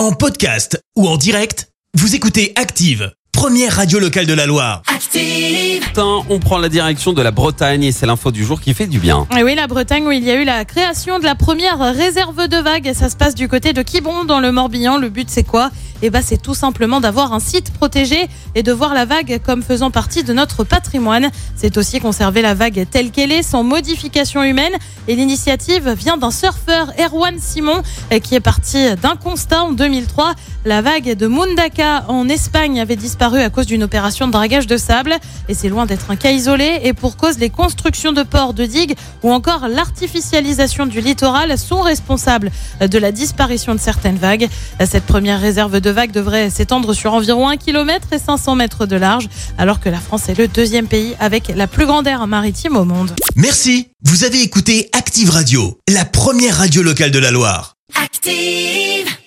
En podcast ou en direct, vous écoutez Active, première radio locale de la Loire. Active. Matin, on prend la direction de la Bretagne et c'est l'info du jour qui fait du bien. Et oui, la Bretagne où il y a eu la création de la première réserve de vagues. Ça se passe du côté de Quiberon dans le Morbihan. Le but c'est quoi? Eh ben, c'est tout simplement d'avoir un site protégé et de voir la vague comme faisant partie de notre patrimoine. C'est aussi conserver la vague telle qu'elle est, sans modification humaine. Et l'initiative vient d'un surfeur, Erwan Simon, eh, qui est parti d'un constat en 2003. La vague de Mundaka en Espagne avait disparu à cause d'une opération de dragage de sable. Et c'est loin d'être un cas isolé. Et pour cause, les constructions de ports, de digues ou encore l'artificialisation du littoral sont responsables de la disparition de certaines vagues. Cette première réserve de vagues devrait s'étendre sur environ 1 km et 500 mètres de large, alors que la France est le deuxième pays avec la plus grande aire maritime au monde. Merci. Vous avez écouté Active Radio, la première radio locale de la Loire. Active.